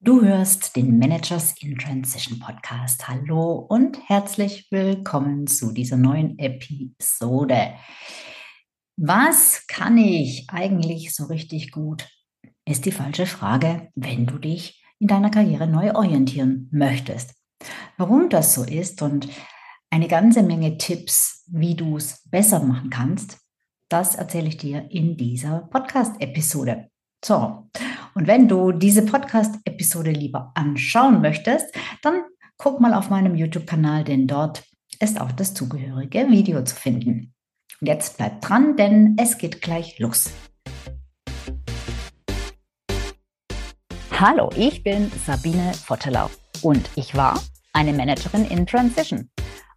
Du hörst den Managers in Transition Podcast. Hallo und herzlich willkommen zu dieser neuen Episode. Was kann ich eigentlich so richtig gut? Ist die falsche Frage, wenn du dich in deiner Karriere neu orientieren möchtest. Warum das so ist und eine ganze Menge Tipps, wie du es besser machen kannst, das erzähle ich dir in dieser Podcast-Episode. So, und wenn du diese Podcast-Episode lieber anschauen möchtest, dann guck mal auf meinem YouTube-Kanal, denn dort ist auch das zugehörige Video zu finden. Und jetzt bleib dran, denn es geht gleich los. Hallo, ich bin Sabine Vottelau und ich war eine Managerin in Transition.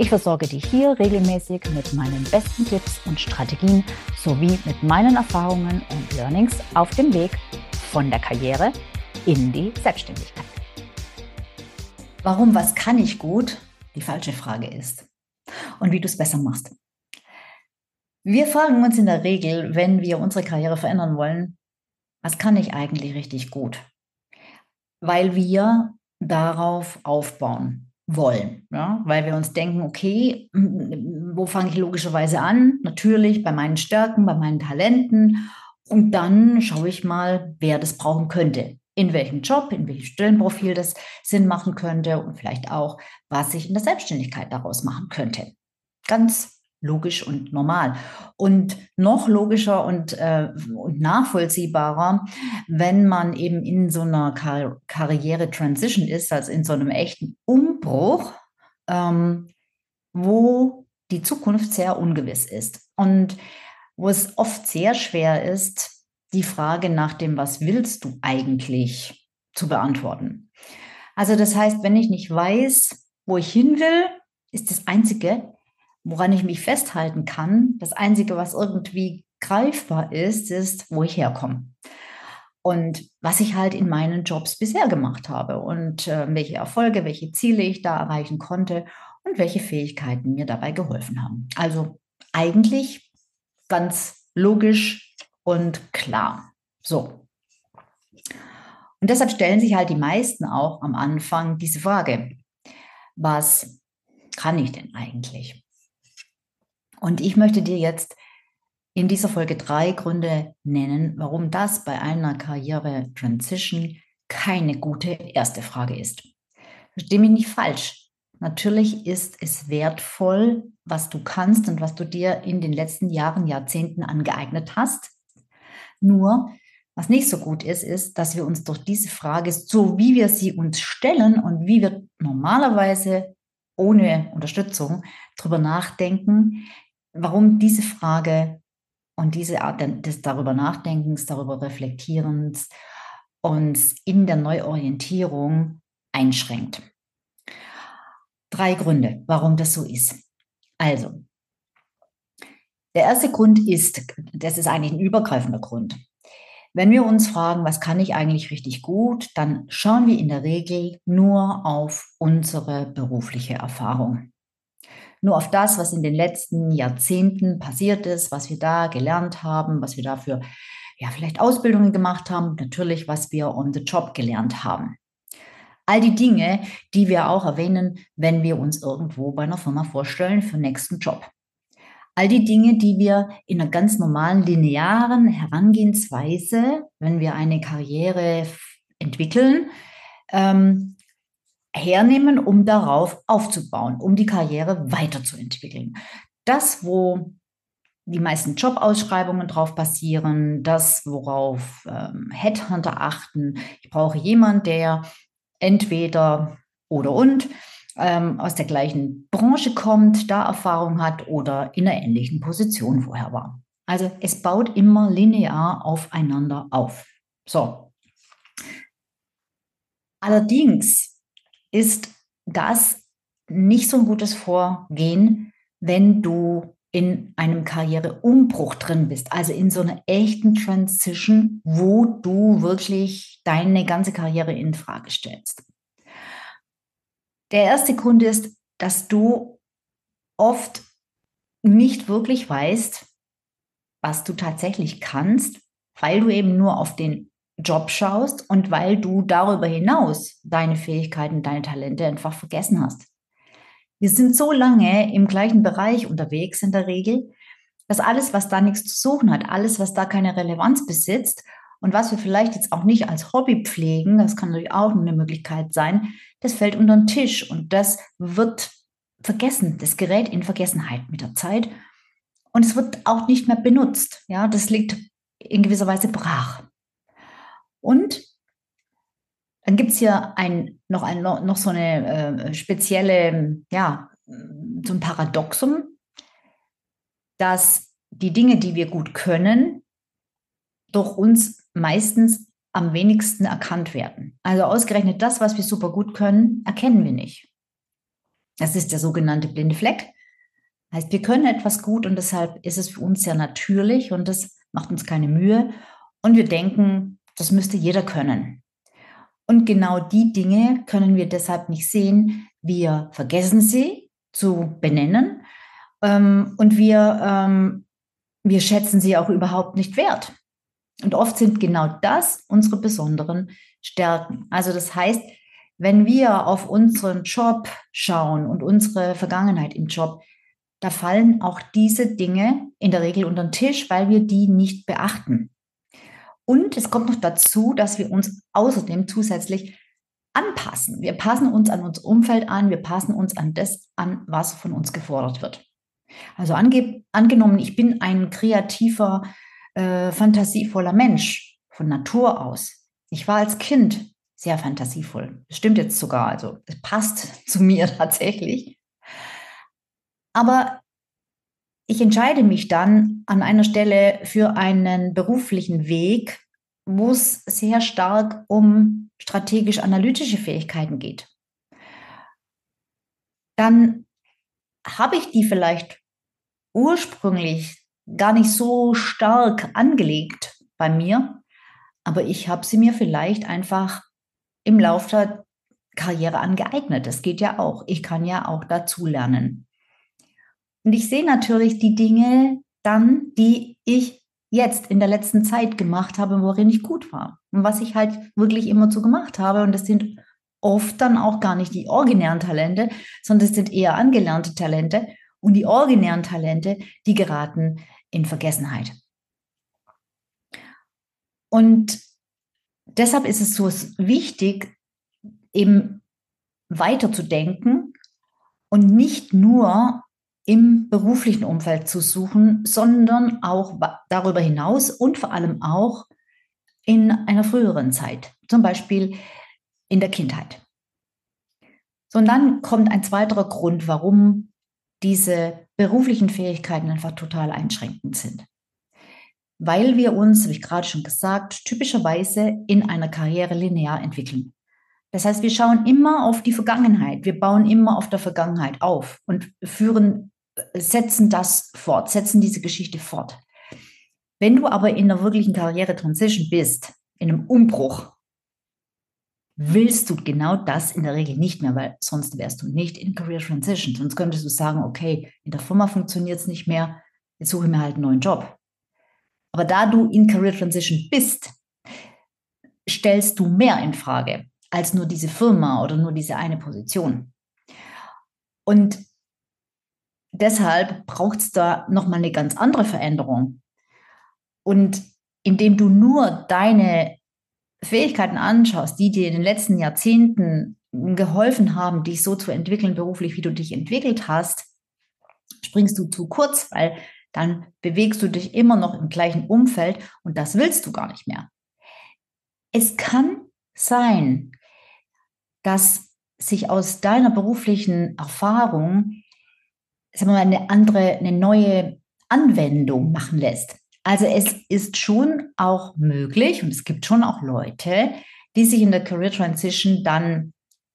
Ich versorge dich hier regelmäßig mit meinen besten Tipps und Strategien sowie mit meinen Erfahrungen und Learnings auf dem Weg von der Karriere in die Selbstständigkeit. Warum, was kann ich gut? Die falsche Frage ist. Und wie du es besser machst. Wir fragen uns in der Regel, wenn wir unsere Karriere verändern wollen, was kann ich eigentlich richtig gut? Weil wir darauf aufbauen wollen, ja? weil wir uns denken, okay, wo fange ich logischerweise an? Natürlich bei meinen Stärken, bei meinen Talenten und dann schaue ich mal, wer das brauchen könnte, in welchem Job, in welchem Stellenprofil das Sinn machen könnte und vielleicht auch, was ich in der Selbstständigkeit daraus machen könnte. Ganz logisch und normal. Und noch logischer und, äh, und nachvollziehbarer, wenn man eben in so einer Kar Karriere-Transition ist, also in so einem echten Umbruch, ähm, wo die Zukunft sehr ungewiss ist und wo es oft sehr schwer ist, die Frage nach dem, was willst du eigentlich, zu beantworten. Also das heißt, wenn ich nicht weiß, wo ich hin will, ist das Einzige, woran ich mich festhalten kann, das Einzige, was irgendwie greifbar ist, ist, wo ich herkomme. Und was ich halt in meinen Jobs bisher gemacht habe und äh, welche Erfolge, welche Ziele ich da erreichen konnte und welche Fähigkeiten mir dabei geholfen haben. Also eigentlich ganz logisch und klar. So. Und deshalb stellen sich halt die meisten auch am Anfang diese Frage, was kann ich denn eigentlich? Und ich möchte dir jetzt in dieser Folge drei Gründe nennen, warum das bei einer Karriere-Transition keine gute erste Frage ist. Verstehe mich nicht falsch. Natürlich ist es wertvoll, was du kannst und was du dir in den letzten Jahren, Jahrzehnten angeeignet hast. Nur, was nicht so gut ist, ist, dass wir uns durch diese Frage, so wie wir sie uns stellen und wie wir normalerweise ohne Unterstützung darüber nachdenken, warum diese Frage und diese Art des darüber Nachdenkens, darüber Reflektierens uns in der Neuorientierung einschränkt. Drei Gründe, warum das so ist. Also, der erste Grund ist, das ist eigentlich ein übergreifender Grund. Wenn wir uns fragen, was kann ich eigentlich richtig gut, dann schauen wir in der Regel nur auf unsere berufliche Erfahrung nur auf das, was in den letzten Jahrzehnten passiert ist, was wir da gelernt haben, was wir dafür ja vielleicht Ausbildungen gemacht haben, natürlich, was wir on the job gelernt haben. All die Dinge, die wir auch erwähnen, wenn wir uns irgendwo bei einer Firma vorstellen für den nächsten Job. All die Dinge, die wir in einer ganz normalen linearen Herangehensweise, wenn wir eine Karriere entwickeln, ähm, hernehmen, um darauf aufzubauen, um die Karriere weiterzuentwickeln. Das, wo die meisten Jobausschreibungen drauf basieren, das, worauf ähm, Headhunter achten. Ich brauche jemanden, der entweder oder und ähm, aus der gleichen Branche kommt, da Erfahrung hat oder in einer ähnlichen Position vorher war. Also es baut immer linear aufeinander auf. So. Allerdings ist das nicht so ein gutes Vorgehen, wenn du in einem Karriereumbruch drin bist, also in so einer echten Transition, wo du wirklich deine ganze Karriere in Frage stellst. Der erste Grund ist, dass du oft nicht wirklich weißt, was du tatsächlich kannst, weil du eben nur auf den Job schaust und weil du darüber hinaus deine Fähigkeiten, deine Talente einfach vergessen hast. Wir sind so lange im gleichen Bereich unterwegs in der Regel, dass alles, was da nichts zu suchen hat, alles, was da keine Relevanz besitzt und was wir vielleicht jetzt auch nicht als Hobby pflegen, das kann natürlich auch eine Möglichkeit sein, das fällt unter den Tisch und das wird vergessen, das gerät in Vergessenheit mit der Zeit und es wird auch nicht mehr benutzt. Ja, das liegt in gewisser Weise brach. Und dann gibt es hier ein, noch, ein, noch so eine äh, spezielle, ja, so ein Paradoxum, dass die Dinge, die wir gut können, durch uns meistens am wenigsten erkannt werden. Also ausgerechnet das, was wir super gut können, erkennen wir nicht. Das ist der sogenannte blinde Fleck. Heißt, wir können etwas gut und deshalb ist es für uns sehr natürlich und das macht uns keine Mühe. Und wir denken, das müsste jeder können. Und genau die Dinge können wir deshalb nicht sehen. Wir vergessen sie zu benennen ähm, und wir, ähm, wir schätzen sie auch überhaupt nicht wert. Und oft sind genau das unsere besonderen Stärken. Also das heißt, wenn wir auf unseren Job schauen und unsere Vergangenheit im Job, da fallen auch diese Dinge in der Regel unter den Tisch, weil wir die nicht beachten. Und es kommt noch dazu, dass wir uns außerdem zusätzlich anpassen. Wir passen uns an unser Umfeld an, wir passen uns an das an, was von uns gefordert wird. Also ange angenommen, ich bin ein kreativer, äh, fantasievoller Mensch von Natur aus. Ich war als Kind sehr fantasievoll. Das stimmt jetzt sogar, also es passt zu mir tatsächlich. Aber ich entscheide mich dann an einer Stelle für einen beruflichen Weg, wo es sehr stark um strategisch-analytische Fähigkeiten geht. Dann habe ich die vielleicht ursprünglich gar nicht so stark angelegt bei mir, aber ich habe sie mir vielleicht einfach im Laufe der Karriere angeeignet. Das geht ja auch. Ich kann ja auch dazu lernen. Und ich sehe natürlich die Dinge dann, die ich jetzt in der letzten Zeit gemacht habe, worin ich gut war. Und was ich halt wirklich immer so gemacht habe. Und das sind oft dann auch gar nicht die originären Talente, sondern es sind eher angelernte Talente. Und die originären Talente, die geraten in Vergessenheit. Und deshalb ist es so wichtig, eben weiterzudenken und nicht nur im beruflichen Umfeld zu suchen, sondern auch darüber hinaus und vor allem auch in einer früheren Zeit, zum Beispiel in der Kindheit. So, und dann kommt ein zweiterer Grund, warum diese beruflichen Fähigkeiten einfach total einschränkend sind. Weil wir uns, habe ich gerade schon gesagt, typischerweise in einer Karriere linear entwickeln. Das heißt, wir schauen immer auf die Vergangenheit, wir bauen immer auf der Vergangenheit auf und führen setzen das fort, setzen diese Geschichte fort. Wenn du aber in einer wirklichen Karriere-Transition bist, in einem Umbruch, willst du genau das in der Regel nicht mehr, weil sonst wärst du nicht in Career Transition. Sonst könntest du sagen, okay, in der Firma funktioniert es nicht mehr, jetzt suche ich mir halt einen neuen Job. Aber da du in Career Transition bist, stellst du mehr in Frage als nur diese Firma oder nur diese eine Position. Und deshalb braucht es da nochmal eine ganz andere Veränderung. Und indem du nur deine Fähigkeiten anschaust, die dir in den letzten Jahrzehnten geholfen haben, dich so zu entwickeln beruflich, wie du dich entwickelt hast, springst du zu kurz, weil dann bewegst du dich immer noch im gleichen Umfeld und das willst du gar nicht mehr. Es kann sein, dass sich aus deiner beruflichen Erfahrung sagen wir mal, eine andere, eine neue Anwendung machen lässt. Also es ist schon auch möglich und es gibt schon auch Leute, die sich in der Career Transition dann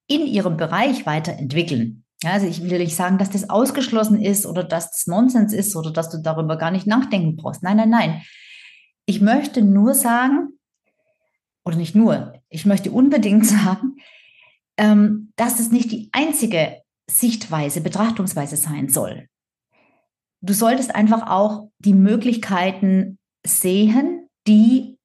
in ihrem Bereich weiterentwickeln. Also ich will nicht sagen, dass das ausgeschlossen ist oder dass das Nonsens ist oder dass du darüber gar nicht nachdenken brauchst. Nein, nein, nein. Ich möchte nur sagen, oder nicht nur, ich möchte unbedingt sagen, ähm, dass es nicht die einzige Sichtweise, Betrachtungsweise sein soll. Du solltest einfach auch die Möglichkeiten sehen, die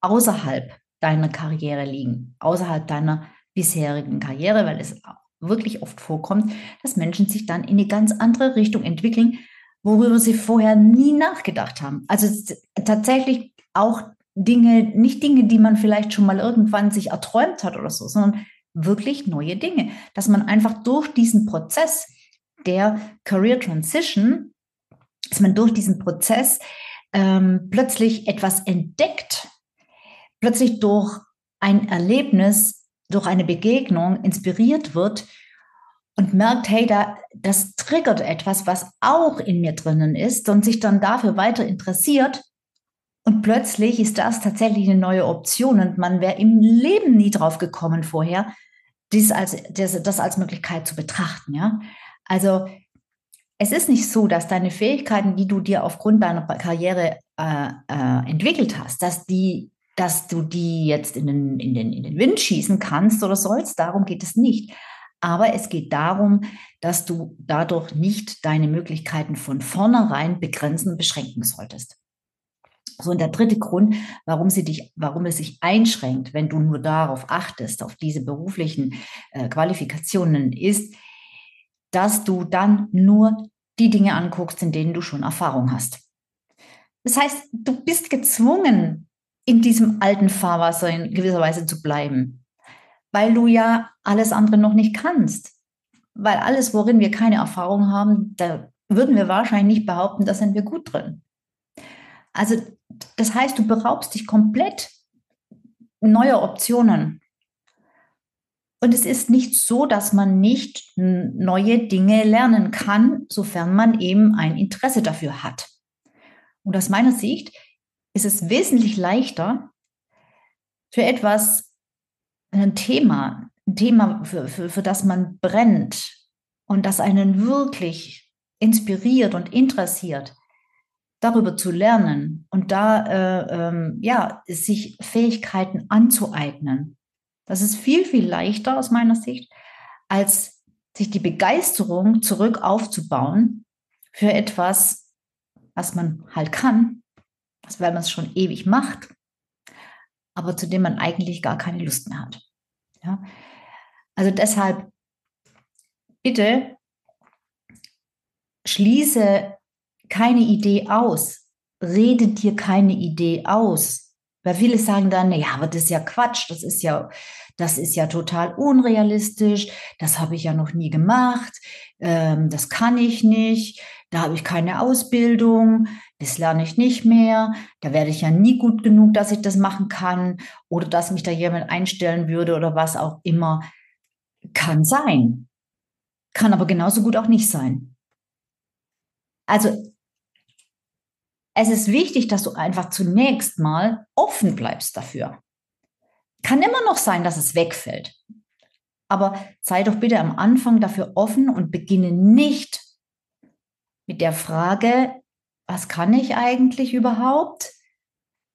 außerhalb deiner Karriere liegen, außerhalb deiner bisherigen Karriere, weil es wirklich oft vorkommt, dass Menschen sich dann in eine ganz andere Richtung entwickeln, worüber sie vorher nie nachgedacht haben. Also tatsächlich auch Dinge, nicht Dinge, die man vielleicht schon mal irgendwann sich erträumt hat oder so, sondern wirklich neue Dinge. Dass man einfach durch diesen Prozess der Career Transition, dass man durch diesen Prozess ähm, plötzlich etwas entdeckt, plötzlich durch ein Erlebnis, durch eine Begegnung inspiriert wird und merkt, hey, da, das triggert etwas, was auch in mir drinnen ist und sich dann dafür weiter interessiert. Und plötzlich ist das tatsächlich eine neue Option und man wäre im Leben nie drauf gekommen vorher, dies als, das, das als Möglichkeit zu betrachten. Ja? Also es ist nicht so, dass deine Fähigkeiten, die du dir aufgrund deiner Karriere äh, äh, entwickelt hast, dass die dass du die jetzt in den, in, den, in den Wind schießen kannst oder sollst. Darum geht es nicht. Aber es geht darum, dass du dadurch nicht deine Möglichkeiten von vornherein begrenzen beschränken solltest. So, und der dritte Grund, warum, sie dich, warum es sich einschränkt, wenn du nur darauf achtest, auf diese beruflichen äh, Qualifikationen, ist, dass du dann nur die Dinge anguckst, in denen du schon Erfahrung hast. Das heißt, du bist gezwungen, in diesem alten Fahrwasser in gewisser Weise zu bleiben, weil du ja alles andere noch nicht kannst. Weil alles, worin wir keine Erfahrung haben, da würden wir wahrscheinlich nicht behaupten, da sind wir gut drin. Also das heißt, du beraubst dich komplett neuer Optionen. Und es ist nicht so, dass man nicht neue Dinge lernen kann, sofern man eben ein Interesse dafür hat. Und aus meiner Sicht ist es wesentlich leichter für etwas, ein Thema, ein Thema, für, für, für das man brennt und das einen wirklich inspiriert und interessiert, darüber zu lernen und da äh, ähm, ja, sich Fähigkeiten anzueignen. Das ist viel, viel leichter aus meiner Sicht, als sich die Begeisterung zurück aufzubauen für etwas, was man halt kann weil man es schon ewig macht, aber zu dem man eigentlich gar keine Lust mehr hat. Ja? Also deshalb bitte schließe keine Idee aus, rede dir keine Idee aus. Weil viele sagen dann, ja, aber das ist ja Quatsch, das ist ja, das ist ja total unrealistisch, das habe ich ja noch nie gemacht, ähm, das kann ich nicht, da habe ich keine Ausbildung, das lerne ich nicht mehr, da werde ich ja nie gut genug, dass ich das machen kann oder dass mich da jemand einstellen würde oder was auch immer. Kann sein, kann aber genauso gut auch nicht sein. Also es ist wichtig, dass du einfach zunächst mal offen bleibst dafür. Kann immer noch sein, dass es wegfällt. Aber sei doch bitte am Anfang dafür offen und beginne nicht mit der Frage, was kann ich eigentlich überhaupt,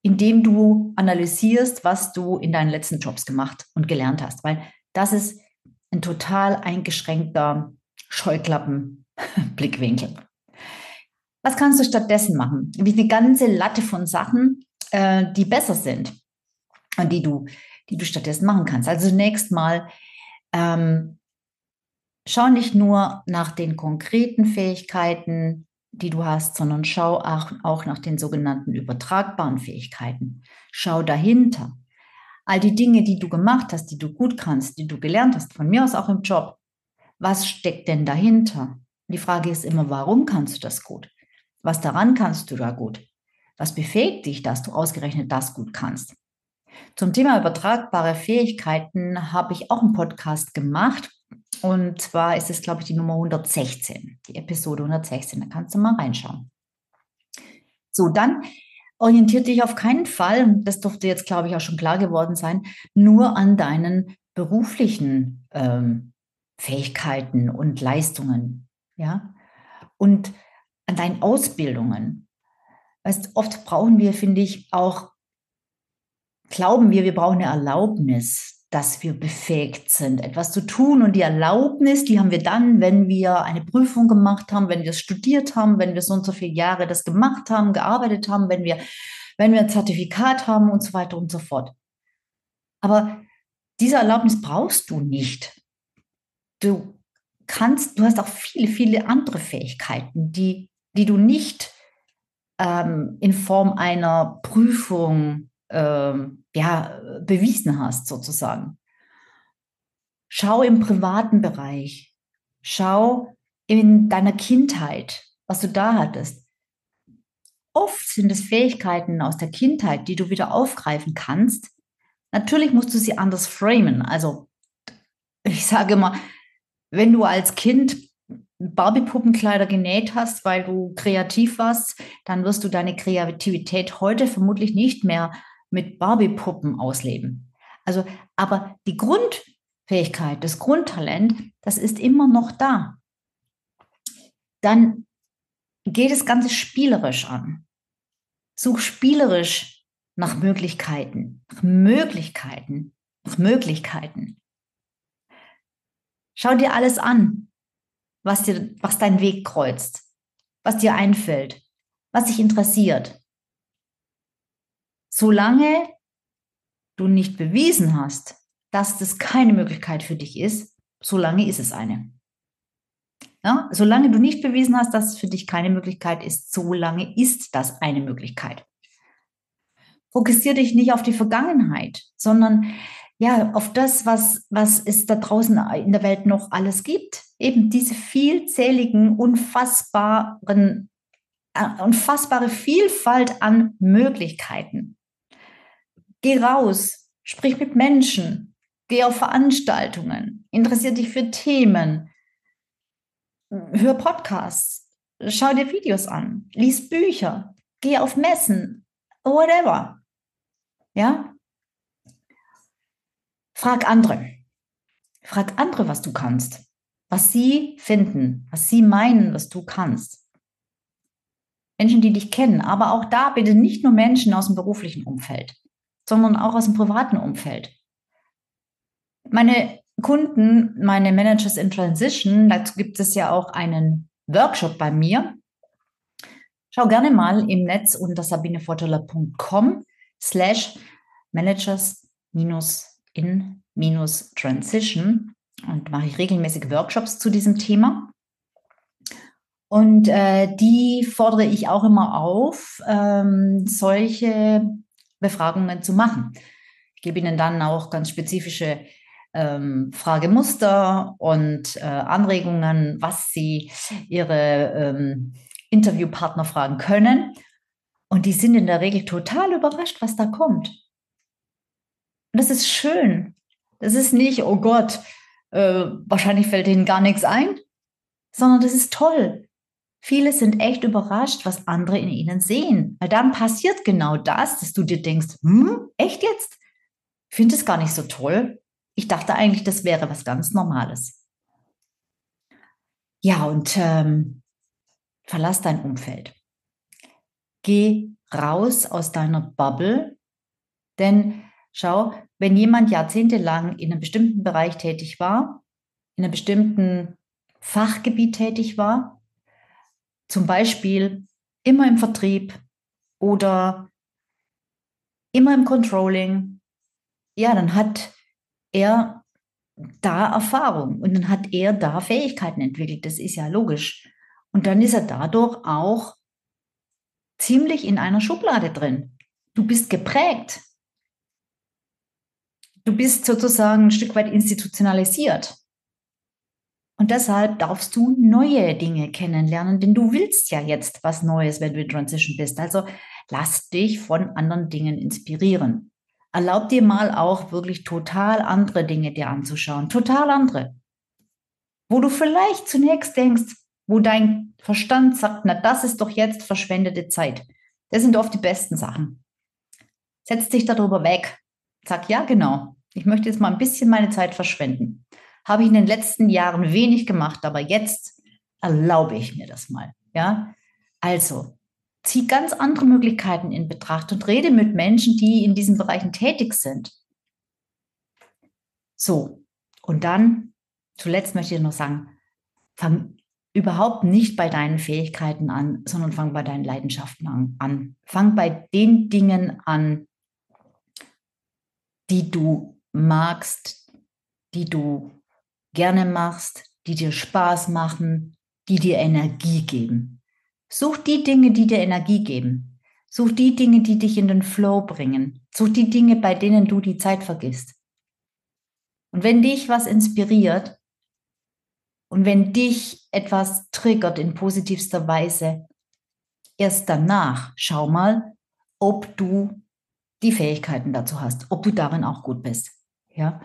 indem du analysierst, was du in deinen letzten Jobs gemacht und gelernt hast, weil das ist ein total eingeschränkter Scheuklappenblickwinkel. Was kannst du stattdessen machen? Wie eine ganze Latte von Sachen, äh, die besser sind und die du, die du stattdessen machen kannst. Also zunächst mal ähm, schau nicht nur nach den konkreten Fähigkeiten, die du hast, sondern schau auch, auch nach den sogenannten übertragbaren Fähigkeiten. Schau dahinter. All die Dinge, die du gemacht hast, die du gut kannst, die du gelernt hast, von mir aus auch im Job. Was steckt denn dahinter? Die Frage ist immer, warum kannst du das gut? Was daran kannst du da gut? Was befähigt dich, dass du ausgerechnet das gut kannst? Zum Thema übertragbare Fähigkeiten habe ich auch einen Podcast gemacht. Und zwar ist es, glaube ich, die Nummer 116, die Episode 116. Da kannst du mal reinschauen. So, dann orientiert dich auf keinen Fall, das dürfte jetzt, glaube ich, auch schon klar geworden sein, nur an deinen beruflichen ähm, Fähigkeiten und Leistungen, ja, und an deinen Ausbildungen. Weißt, oft brauchen wir, finde ich, auch, glauben wir, wir brauchen eine Erlaubnis, dass wir befähigt sind, etwas zu tun. Und die Erlaubnis, die haben wir dann, wenn wir eine Prüfung gemacht haben, wenn wir studiert haben, wenn wir so und so viele Jahre das gemacht haben, gearbeitet haben, wenn wir, wenn wir ein Zertifikat haben und so weiter und so fort. Aber diese Erlaubnis brauchst du nicht. Du kannst, du hast auch viele, viele andere Fähigkeiten, die, die du nicht ähm, in Form einer Prüfung ähm, ja, bewiesen hast, sozusagen. Schau im privaten Bereich. Schau in deiner Kindheit, was du da hattest. Oft sind es Fähigkeiten aus der Kindheit, die du wieder aufgreifen kannst. Natürlich musst du sie anders framen. Also ich sage mal, wenn du als Kind Barbie-Puppenkleider genäht hast, weil du kreativ warst, dann wirst du deine Kreativität heute vermutlich nicht mehr mit Barbie-Puppen ausleben. Also, aber die Grundfähigkeit, das Grundtalent, das ist immer noch da. Dann geht das Ganze spielerisch an. Such spielerisch nach Möglichkeiten, nach Möglichkeiten, nach Möglichkeiten. Schau dir alles an, was dir, was deinen Weg kreuzt, was dir einfällt, was dich interessiert. Solange du nicht bewiesen hast, dass das keine Möglichkeit für dich ist, solange ist es eine. Ja, solange du nicht bewiesen hast, dass es für dich keine Möglichkeit ist, solange ist das eine Möglichkeit. Fokussiere dich nicht auf die Vergangenheit, sondern ja, auf das, was, was es da draußen in der Welt noch alles gibt. Eben diese vielzähligen, unfassbaren, äh, unfassbare Vielfalt an Möglichkeiten. Geh raus, sprich mit Menschen, geh auf Veranstaltungen, interessier dich für Themen, hör Podcasts, schau dir Videos an, lies Bücher, geh auf Messen, whatever. Ja, Frag andere. Frag andere, was du kannst, was sie finden, was sie meinen, was du kannst. Menschen, die dich kennen, aber auch da bitte nicht nur Menschen aus dem beruflichen Umfeld, sondern auch aus dem privaten Umfeld. Meine Kunden, meine Managers in Transition, dazu gibt es ja auch einen Workshop bei mir. Schau gerne mal im Netz unter sabinevorteller.com slash managers minus in minus Transition und mache ich regelmäßig Workshops zu diesem Thema. Und äh, die fordere ich auch immer auf, ähm, solche Befragungen zu machen. Ich gebe Ihnen dann auch ganz spezifische ähm, Fragemuster und äh, Anregungen, was Sie Ihre ähm, Interviewpartner fragen können. Und die sind in der Regel total überrascht, was da kommt. Das ist schön. Das ist nicht, oh Gott, äh, wahrscheinlich fällt ihnen gar nichts ein, sondern das ist toll. Viele sind echt überrascht, was andere in ihnen sehen. Weil dann passiert genau das, dass du dir denkst, hm, echt jetzt? Ich finde es gar nicht so toll. Ich dachte eigentlich, das wäre was ganz Normales. Ja, und ähm, verlass dein Umfeld. Geh raus aus deiner Bubble, denn Schau, wenn jemand jahrzehntelang in einem bestimmten Bereich tätig war, in einem bestimmten Fachgebiet tätig war, zum Beispiel immer im Vertrieb oder immer im Controlling, ja, dann hat er da Erfahrung und dann hat er da Fähigkeiten entwickelt. Das ist ja logisch. Und dann ist er dadurch auch ziemlich in einer Schublade drin. Du bist geprägt du bist sozusagen ein Stück weit institutionalisiert. Und deshalb darfst du neue Dinge kennenlernen, denn du willst ja jetzt was Neues, wenn du in Transition bist. Also lass dich von anderen Dingen inspirieren. Erlaub dir mal auch wirklich total andere Dinge dir anzuschauen. Total andere. Wo du vielleicht zunächst denkst, wo dein Verstand sagt, na, das ist doch jetzt verschwendete Zeit. Das sind oft die besten Sachen. Setz dich darüber weg Sag, ja, genau. Ich möchte jetzt mal ein bisschen meine Zeit verschwenden. Habe ich in den letzten Jahren wenig gemacht, aber jetzt erlaube ich mir das mal. Ja, also zieh ganz andere Möglichkeiten in Betracht und rede mit Menschen, die in diesen Bereichen tätig sind. So, und dann zuletzt möchte ich noch sagen, fang überhaupt nicht bei deinen Fähigkeiten an, sondern fang bei deinen Leidenschaften an. an. Fang bei den Dingen an, die du magst, die du gerne machst, die dir Spaß machen, die dir Energie geben. Such die Dinge, die dir Energie geben. Such die Dinge, die dich in den Flow bringen. Such die Dinge, bei denen du die Zeit vergisst. Und wenn dich was inspiriert und wenn dich etwas triggert in positivster Weise, erst danach schau mal, ob du die Fähigkeiten dazu hast, ob du darin auch gut bist. Ja?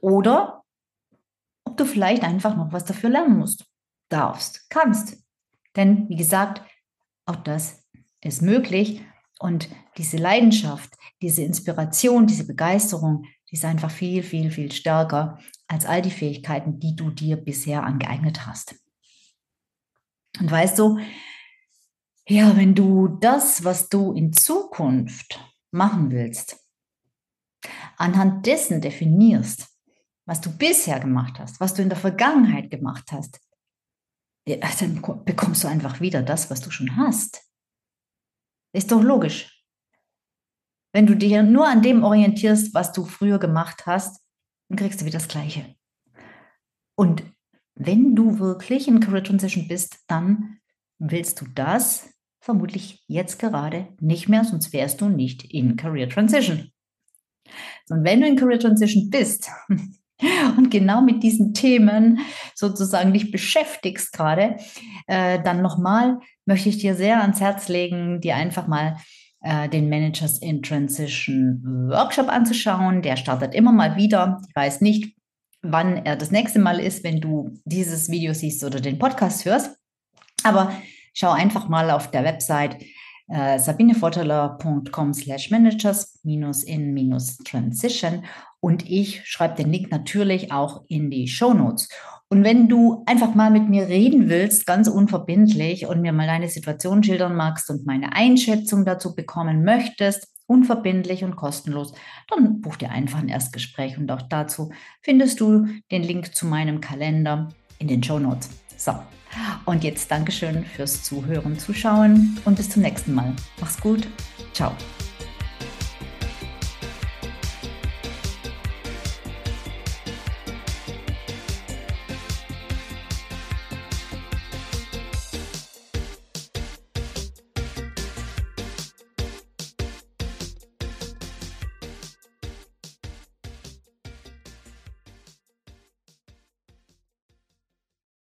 Oder ob du vielleicht einfach noch was dafür lernen musst, darfst, kannst. Denn wie gesagt, auch das ist möglich. Und diese Leidenschaft, diese Inspiration, diese Begeisterung, die ist einfach viel, viel, viel stärker als all die Fähigkeiten, die du dir bisher angeeignet hast. Und weißt du, ja, wenn du das, was du in Zukunft machen willst, anhand dessen definierst, was du bisher gemacht hast, was du in der Vergangenheit gemacht hast, dann bekommst du einfach wieder das, was du schon hast. Ist doch logisch. Wenn du dich nur an dem orientierst, was du früher gemacht hast, dann kriegst du wieder das Gleiche. Und wenn du wirklich in Career Transition bist, dann willst du das vermutlich jetzt gerade nicht mehr, sonst wärst du nicht in Career Transition. Und wenn du in Career Transition bist, und genau mit diesen Themen sozusagen dich beschäftigst gerade, äh, dann nochmal möchte ich dir sehr ans Herz legen, dir einfach mal äh, den Managers in Transition Workshop anzuschauen. Der startet immer mal wieder. Ich weiß nicht, wann er das nächste Mal ist, wenn du dieses Video siehst oder den Podcast hörst. Aber schau einfach mal auf der Website äh, sabinevorteler.com slash managers minus in minus transition und ich schreibe den Link natürlich auch in die Show Notes. Und wenn du einfach mal mit mir reden willst, ganz unverbindlich und mir mal deine Situation schildern magst und meine Einschätzung dazu bekommen möchtest, unverbindlich und kostenlos, dann buch dir einfach ein Erstgespräch und auch dazu findest du den Link zu meinem Kalender in den Show Notes. So, und jetzt Dankeschön fürs Zuhören, Zuschauen und bis zum nächsten Mal. Mach's gut. Ciao.